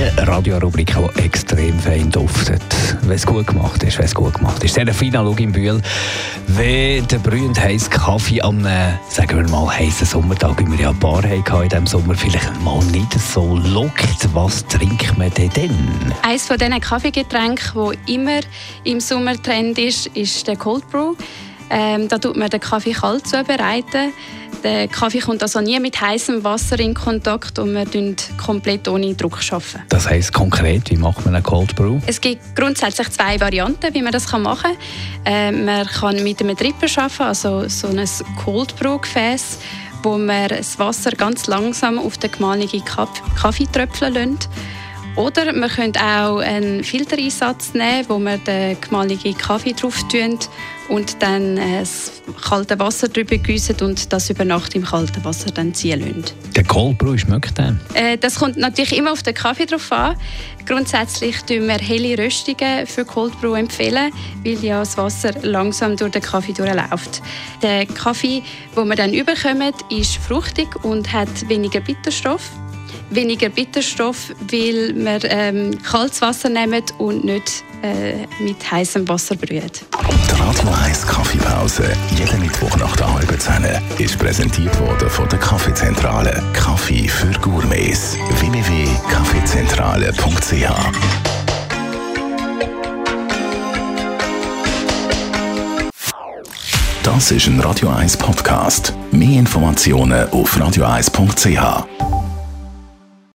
Die Radiorubrik, die extrem fein duftet. Wenn es gut gemacht ist, wenn es gut gemacht ist. Serafina Loginbühl, wenn der brühend heiße Kaffee am, äh, sagen wir mal, heißen Sommertag, wie wir ja ein paar hatten in diesem Sommer, vielleicht mal nicht so lockt, was trinkt man denn dann? Eines von diesen Kaffeegetränken, das immer im Sommer Trend ist, ist der Cold Brew. Ähm, da tut man den Kaffee kalt zubereiten. Der Kaffee kommt also nie mit heißem Wasser in Kontakt und wir arbeiten komplett ohne Druck. Arbeiten. Das heisst konkret, wie macht man einen Cold Brew? Es gibt grundsätzlich zwei Varianten, wie man das machen kann. Ähm, man kann mit einem Dripper arbeiten, also so ein Cold Brew Gefäß, wo man das Wasser ganz langsam auf den gemahlenen Kaffee tröpfeln lässt. Oder man könnte auch einen Filtereinsatz nehmen, wo man den gemahlenen Kaffee drauf tun und dann äh, das kalte Wasser drüber gießen und das über Nacht im kalten Wasser dann ziehen lassen. Der Cold Brew schmeckt dann? Äh, das kommt natürlich immer auf den Kaffee drauf an. Grundsätzlich empfehlen wir helle Röstungen für Cold Brew empfehlen, weil ja das Wasser langsam durch den Kaffee durchläuft. Der Kaffee, den wir dann überkommen, ist fruchtig und hat weniger Bitterstoff weniger Bitterstoff, weil wir ähm, kaltes Wasser nehmen und nicht äh, mit heißem Wasser brühen. Die Radio 1 Kaffeepause, jeden Mittwoch nach der halben Zehn, ist präsentiert worden von der Kaffeezentrale. Kaffee für Gourmets. www.kaffeezentrale.ch Das ist ein Radio 1 Podcast. Mehr Informationen auf radio1.ch.